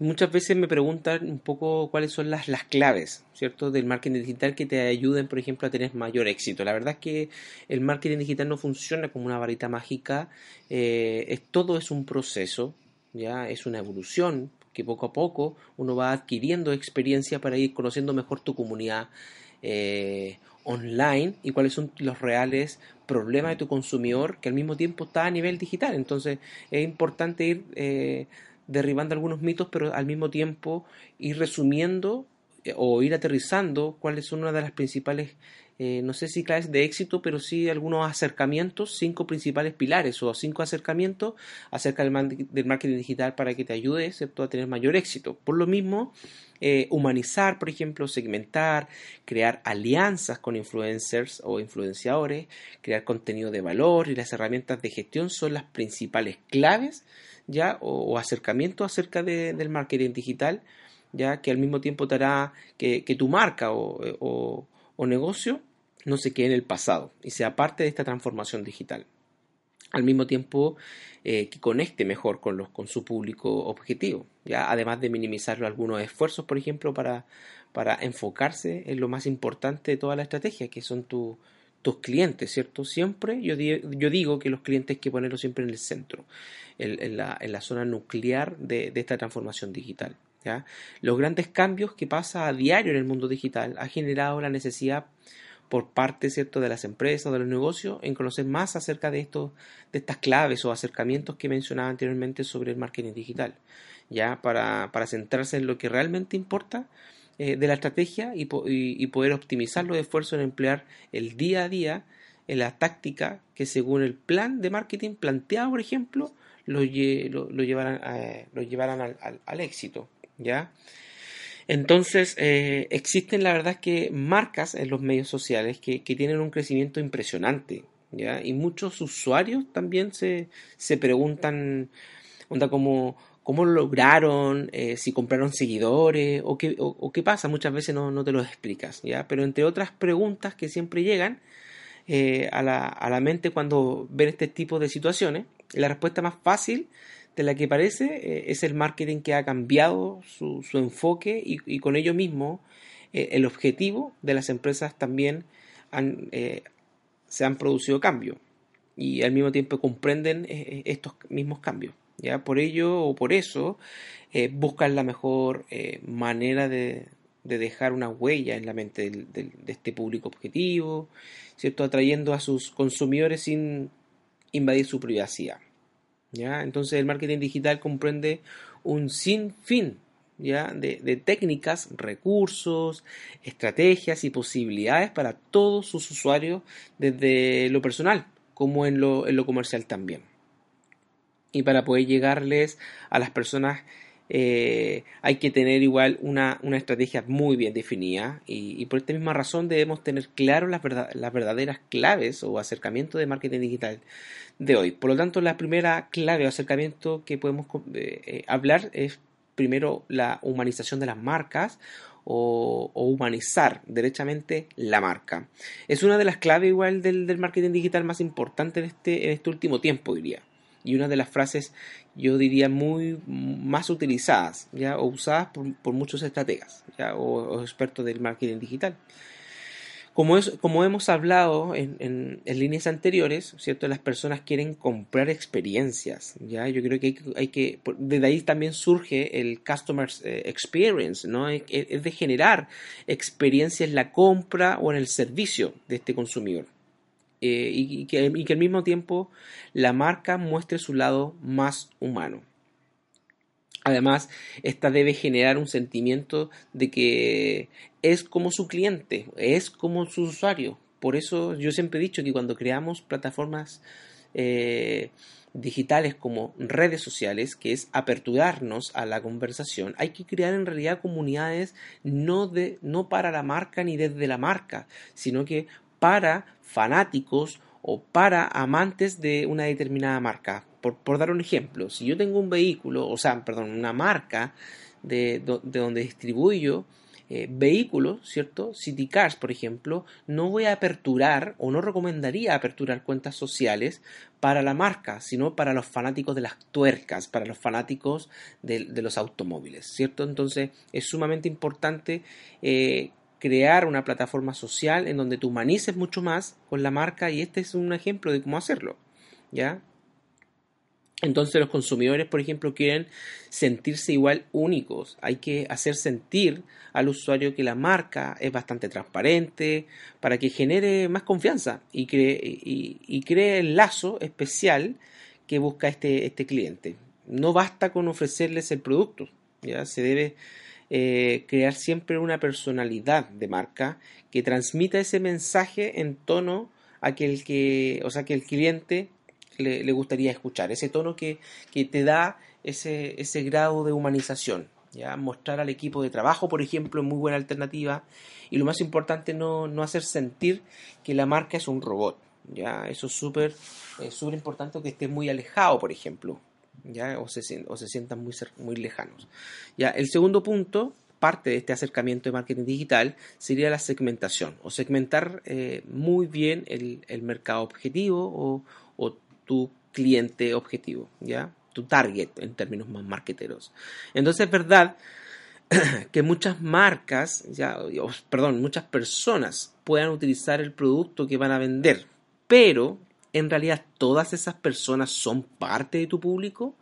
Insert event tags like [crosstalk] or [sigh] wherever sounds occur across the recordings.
Muchas veces me preguntan un poco cuáles son las, las claves, ¿cierto? Del marketing digital que te ayuden, por ejemplo, a tener mayor éxito. La verdad es que el marketing digital no funciona como una varita mágica, eh, es, todo es un proceso, ya es una evolución que poco a poco uno va adquiriendo experiencia para ir conociendo mejor tu comunidad eh, online y cuáles son los reales problemas de tu consumidor que al mismo tiempo está a nivel digital. Entonces es importante ir eh, derribando algunos mitos, pero al mismo tiempo ir resumiendo eh, o ir aterrizando cuáles son una de las principales, eh, no sé si claves de éxito, pero sí algunos acercamientos, cinco principales pilares o cinco acercamientos acerca del, del marketing digital para que te ayude ¿cierto? a tener mayor éxito. Por lo mismo, eh, humanizar, por ejemplo, segmentar, crear alianzas con influencers o influenciadores, crear contenido de valor y las herramientas de gestión son las principales claves ya o, o acercamientos acerca de- del marketing digital ya que al mismo tiempo te hará que, tu marca o, o- o negocio no se quede en el pasado y sea parte de esta transformación digital al mismo tiempo eh, que conecte mejor con, los, con su público objetivo, ¿ya? además de minimizar algunos esfuerzos, por ejemplo, para, para enfocarse en lo más importante de toda la estrategia, que son tu- tus clientes, ¿cierto? Siempre yo, di- yo digo que los clientes hay que ponerlos siempre en el centro, en, la, en la zona nuclear de, de esta transformación digital. ¿ya? Los grandes cambios que pasa a diario en el mundo digital ha generado la necesidad por parte cierto de las empresas, de los negocios, en conocer más acerca de estos, de estas claves o acercamientos que mencionaba anteriormente sobre el marketing digital, ya para, para centrarse en lo que realmente importa eh, de la estrategia y, po- y- y poder optimizar los esfuerzos en emplear el día a día en la táctica que según el plan de marketing planteado, por ejemplo, lo, lo, a- lo al, al- éxito, ¿ya? Entonces, eh, existen la verdad que marcas en los medios sociales que, que tienen un crecimiento impresionante, ¿ya? Y muchos usuarios también se, se preguntan, onda, cómo, cómo lo lograron, eh, si compraron seguidores, o qué, pasa, muchas veces no, te lo explicas. Pero entre otras preguntas que siempre llegan eh, a, la, mente cuando ven este tipo de situaciones, la respuesta más fácil de la que parece eh, es el marketing que ha cambiado su, enfoque y, con ello mismo el objetivo de las empresas también se han producido cambios y al mismo tiempo comprenden estos mismos cambios. ¿Ya? Por ello o por eso eh, buscan la mejor eh, manera de, de dejar una huella en la mente del- del- de este público objetivo, ¿cierto? atrayendo a sus consumidores sin invadir su privacidad. ¿ya? Entonces el marketing digital comprende un sinfín ¿ya? De, de técnicas, recursos, estrategias y posibilidades para todos sus usuarios desde lo personal como en lo, en lo comercial también. Y para poder llegarles a las personas eh, hay que tener igual una, una estrategia muy bien definida y, por esta misma razón debemos tener claro las, verdad- las verdaderas claves o acercamientos de marketing digital de hoy. Por lo tanto, la primera clave o acercamiento que podemos eh, eh, hablar es primero la humanización de las marcas o, o humanizar derechamente la marca. Es una de las claves igual del, del marketing digital más importante en este, en este último tiempo, diría. Y una de las frases, yo diría, muy más utilizadas, ¿ya? o usadas por, por muchos estrategas ¿ya? O, expertos del marketing digital. Como, es, como hemos hablado en, en, líneas anteriores, ¿cierto? Las personas quieren comprar experiencias, ¿ya? Yo creo que hay, que, desde ahí también surge el Customer Experience, ¿no? Es, es de generar experiencia en la compra o en el servicio de este consumidor. Eh, y, que, y que al mismo tiempo la marca muestre su lado más humano. Además, esta debe generar un sentimiento de que es como su cliente, es como su usuario. Por eso yo siempre he dicho que cuando creamos plataformas eh, digitales como redes sociales, que es aperturarnos a la conversación, hay que crear en realidad comunidades no, de, no para la marca ni desde la marca, sino que para fanáticos o para amantes de una determinada marca. Por, por dar un ejemplo, si yo tengo un vehículo, o sea, perdón, una marca de, de donde distribuyo eh, vehículos, ¿cierto? City Cars, por ejemplo, no voy a aperturar o no recomendaría aperturar cuentas sociales para la marca, sino para los fanáticos de las tuercas, para los fanáticos de, los automóviles, ¿cierto? Entonces es sumamente importante eh, crear una plataforma social en donde tú humanices mucho más con la marca y este es un ejemplo de cómo hacerlo, ¿ya? Entonces los consumidores, por ejemplo, quieren sentirse igual únicos. Hay que hacer sentir al usuario que la marca es bastante transparente para que genere más confianza y cree, y, cree el lazo especial que busca este, este cliente. No basta con ofrecerles el producto, ya se debe eh, crear siempre una personalidad de marca que transmita ese mensaje en tono a que el que, o sea, que el cliente le, gustaría escuchar, ese tono que, te da ese, ese grado de humanización. ¿ya? Mostrar al equipo de trabajo, por ejemplo, es muy buena alternativa. Y lo más importante, no, no hacer sentir que la marca es un robot. ¿ya? Eso es súper súper importante que esté muy alejado, por ejemplo. ¿Ya? O, se, sientan muy, muy lejanos. ¿ya? El segundo punto parte de este acercamiento de marketing digital sería la segmentación o segmentar eh, muy bien el, el mercado objetivo o, o, tu cliente objetivo, ¿ya? Tu target en términos más marqueteros. Entonces es verdad [clears throat] que muchas marcas, ya, perdón, muchas personas puedan utilizar el producto que van a vender, pero en realidad todas esas personas son parte de tu público,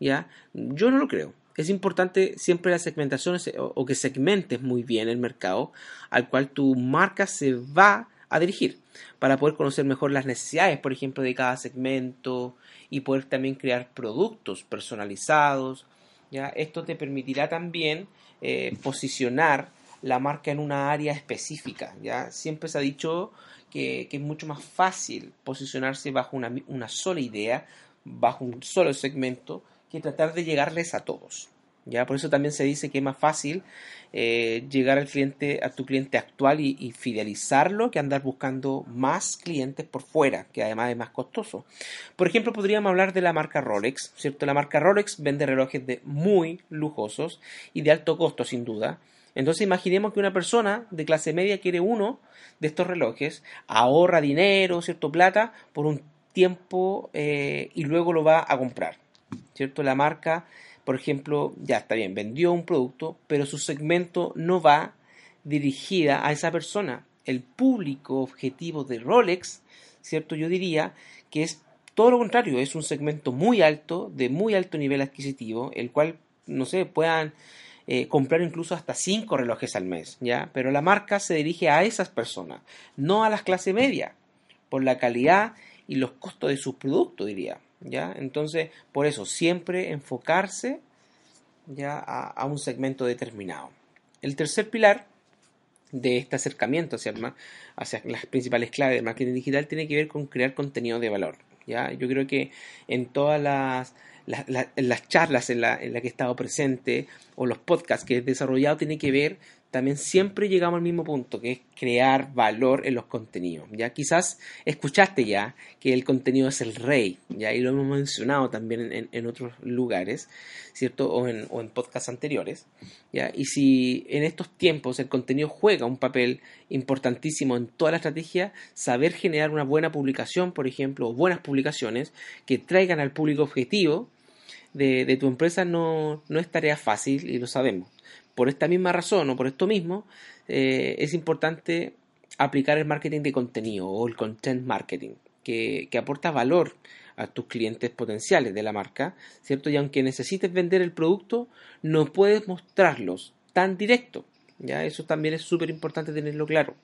¿ya? Yo no lo creo. Es importante siempre la segmentación o que segmentes muy bien el mercado al cual tu marca se va a dirigir para poder conocer mejor las necesidades, por ejemplo, de cada segmento y poder también crear productos personalizados. ¿ya? Esto te permitirá también eh, posicionar la marca en una área específica. ¿ya? Siempre se ha dicho que, es mucho más fácil posicionarse bajo una, una sola idea, bajo un solo segmento, que tratar de llegarles a todos. ¿ya? Por eso también se dice que es más fácil eh, llegar al cliente, a tu cliente actual y, fidelizarlo que andar buscando más clientes por fuera, que además es más costoso. Por ejemplo, podríamos hablar de la marca Rolex, ¿cierto? La marca Rolex vende relojes de muy lujosos y de alto costo, sin duda. Entonces imaginemos que una persona de clase media quiere uno de estos relojes, ahorra dinero, cierto plata, por un tiempo eh, y luego lo va a comprar. ¿Cierto? La marca por ejemplo, ya está bien, vendió un producto, pero su segmento no va dirigida a esa persona. El público objetivo de Rolex, ¿cierto? Yo diría que es todo lo contrario, es un segmento muy alto, de muy alto nivel adquisitivo, el cual, no sé, puedan eh, comprar incluso hasta cinco relojes al mes, ¿ya? Pero la marca se dirige a esas personas, no a las clase media, por la calidad y los costos de sus productos, diría. ¿ya? Entonces, por eso, siempre enfocarse ya a, un segmento determinado. El tercer pilar de este acercamiento hacia, hacia las principales claves del marketing digital tiene que ver con crear contenido de valor. ¿ya? Yo creo que en todas las, las, charlas en las la que he estado presente o los podcasts que he desarrollado tiene que ver también siempre llegamos al mismo punto, que es crear valor en los contenidos. Ya quizás escuchaste ya que el contenido es el rey, ya y lo hemos mencionado también en, otros lugares, ¿cierto? O en, o en podcasts anteriores. ¿ya? Y si en estos tiempos el contenido juega un papel importantísimo en toda la estrategia, saber generar una buena publicación, por ejemplo, o buenas publicaciones que traigan al público objetivo de, tu empresa no, no es tarea fácil y lo sabemos por esta misma razón o por esto mismo, eh, es importante aplicar el marketing de contenido o el content marketing, que, aporta valor a tus clientes potenciales de la marca, ¿cierto? Y aunque necesites vender el producto, no puedes mostrarlos tan directo, ¿ya? Eso también es súper importante tenerlo claro.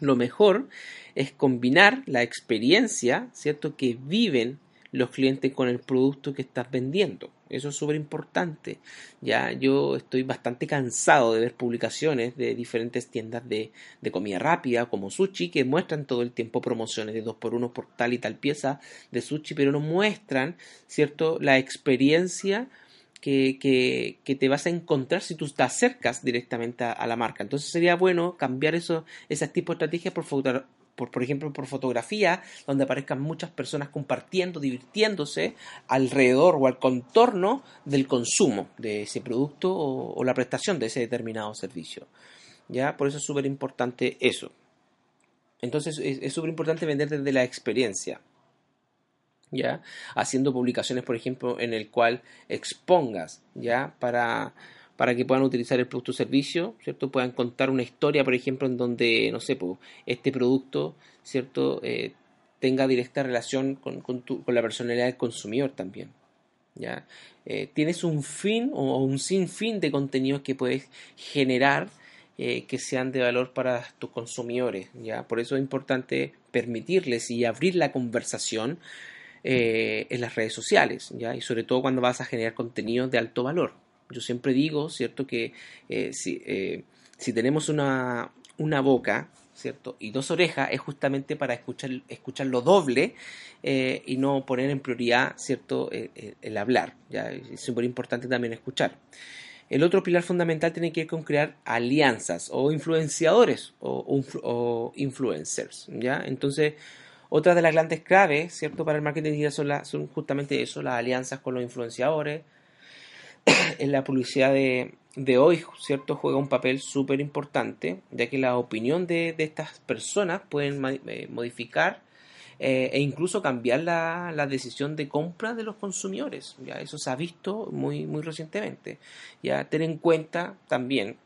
Lo mejor es combinar la experiencia, ¿cierto? Que viven los clientes con el producto que estás vendiendo Eso es súper importante. Ya yo estoy bastante cansado de ver publicaciones de diferentes tiendas de, de, comida rápida como sushi que muestran todo el tiempo promociones de 2x1 por tal y tal pieza de sushi, pero no muestran, ¿cierto?, la experiencia que, que, que, te vas a encontrar si tú te acercas directamente a, la marca. Entonces sería bueno cambiar eso, ese tipo de estrategias por, por, por ejemplo, por fotografía, donde aparezcan muchas personas compartiendo, divirtiéndose alrededor o al contorno del consumo de ese producto o, la prestación de ese determinado servicio. ¿Ya? Por eso es súper importante eso. Entonces es súper importante vender desde la experiencia. ¿Ya? Haciendo publicaciones, por ejemplo, en el cual expongas, ¿ya? Para, para que puedan utilizar el producto o servicio, ¿cierto? Puedan contar una historia, por ejemplo, en donde, no sé, este producto, ¿cierto? Eh, tenga directa relación con, la personalidad del consumidor también. ¿ya? Eh, tienes un fin o un sinfín de contenidos que puedes generar eh, que sean de valor para tus consumidores. ¿ya? Por eso es importante permitirles y abrir la conversación en las redes sociales, ¿ya? y sobre todo cuando vas a generar contenidos de alto valor. Yo siempre digo, ¿cierto?, que eh, si, eh, si, tenemos una, una, boca, ¿cierto?, y dos orejas, es justamente para escuchar, escuchar lo doble eh, y no poner en prioridad, ¿cierto?, el hablar. ¿ya? Es súper importante también escuchar. El otro pilar fundamental tiene que ver con crear alianzas o influenciadores o, influencers, ¿ya? Entonces, otra de las grandes claves, ¿cierto?, para el marketing digital son, la, son justamente eso, las alianzas con los influenciadores, [coughs] en la publicidad de, de, hoy, ¿cierto? Juega un papel súper importante, ya que la opinión de, de estas personas pueden eh, modificar eh, e incluso cambiar la, la, decisión de compra de los consumidores. Ya eso se ha visto muy, muy recientemente. Ya ten en cuenta también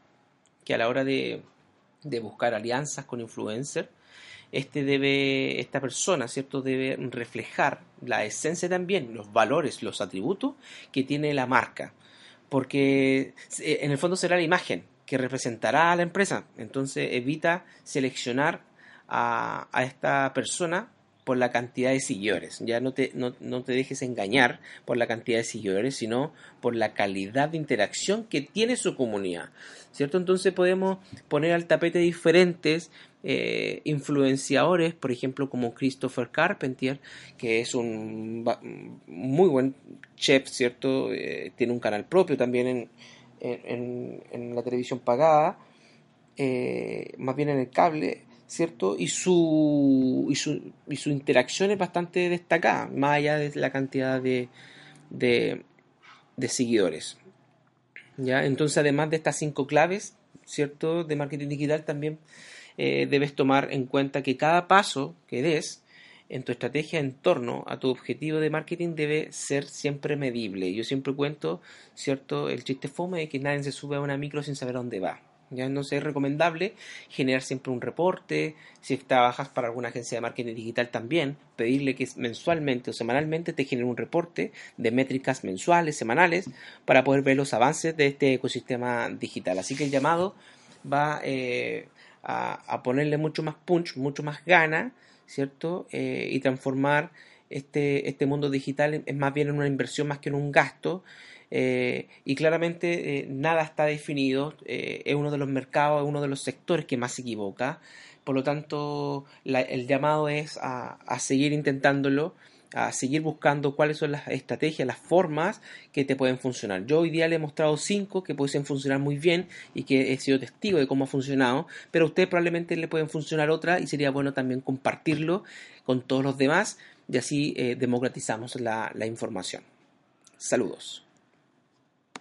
que a la hora de, de buscar alianzas con influencers, este debe, esta persona, ¿cierto? Debe reflejar la esencia también, los valores, los atributos que tiene la marca porque eh, en el fondo será la imagen que representará a la empresa. Entonces evita seleccionar a, a esta persona por la cantidad de seguidores. Ya no te, no, no, te dejes engañar por la cantidad de seguidores, sino por la calidad de interacción que tiene su comunidad. ¿Cierto? Entonces podemos poner al tapete diferentes eh, influenciadores, por ejemplo, como Christopher Carpentier, que es un muy buen chef, ¿cierto? Eh, tiene un canal propio también en, en, en la televisión pagada, eh, más bien en el cable ¿cierto? Y su, y su, y su interacción es bastante destacada, más allá de la cantidad de, de, seguidores. ¿Ya? Entonces, además de estas cinco claves, ¿cierto? De marketing digital, también eh, debes tomar en cuenta que cada paso que des en tu estrategia en torno a tu objetivo de marketing debe ser siempre medible. Yo siempre cuento, ¿cierto? El chiste fome de que nadie se sube a una micro sin saber dónde va. Ya no es recomendable generar siempre un reporte, si trabajas para alguna agencia de marketing digital también, pedirle que mensualmente o semanalmente te genere un reporte de métricas mensuales, semanales, para poder ver los avances de este ecosistema digital. Así que el llamado va eh, a, ponerle mucho más punch, mucho más gana, ¿cierto? Eh, y transformar este, este mundo digital es más bien en una inversión más que en un gasto eh, y claramente eh, nada está definido, eh, es uno de los mercados, es uno de los sectores que más se equivoca, por lo tanto el llamado es a, seguir intentándolo, a seguir buscando cuáles son las estrategias, las formas que te pueden funcionar. Yo hoy día le he mostrado cinco que pueden funcionar muy bien y que he sido testigo de cómo ha funcionado, pero a usted probablemente le pueden funcionar otra y sería bueno también compartirlo con todos los demás y así democratizamos la información. Saludos.